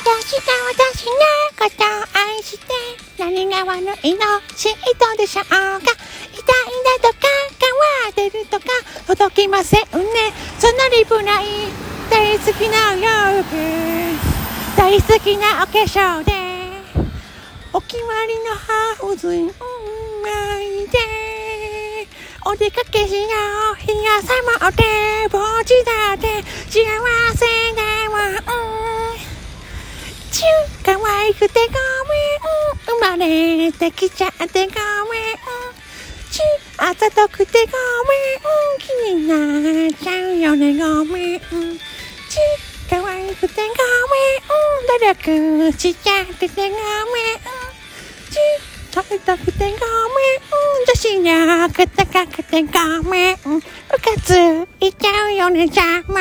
私が私のことを愛して何が悪いのシートでしょうか。痛いんだとか変わってるとか届きませんね。そのリプライ大好きな洋服大好きなお化粧でお決まりのハーフズン巻いてお出かけしよう日傘持って帽子だって幸せだ。チュー可愛くてごめん生まれてきちゃってごめん。チューあざとくてごめん。気になっちゃうよね。ごめん。チュー可愛くてごめん。努力しちゃっててごめん。チュー食べたくてごめん女子力高くてごめん。部活行っちゃうよね。邪魔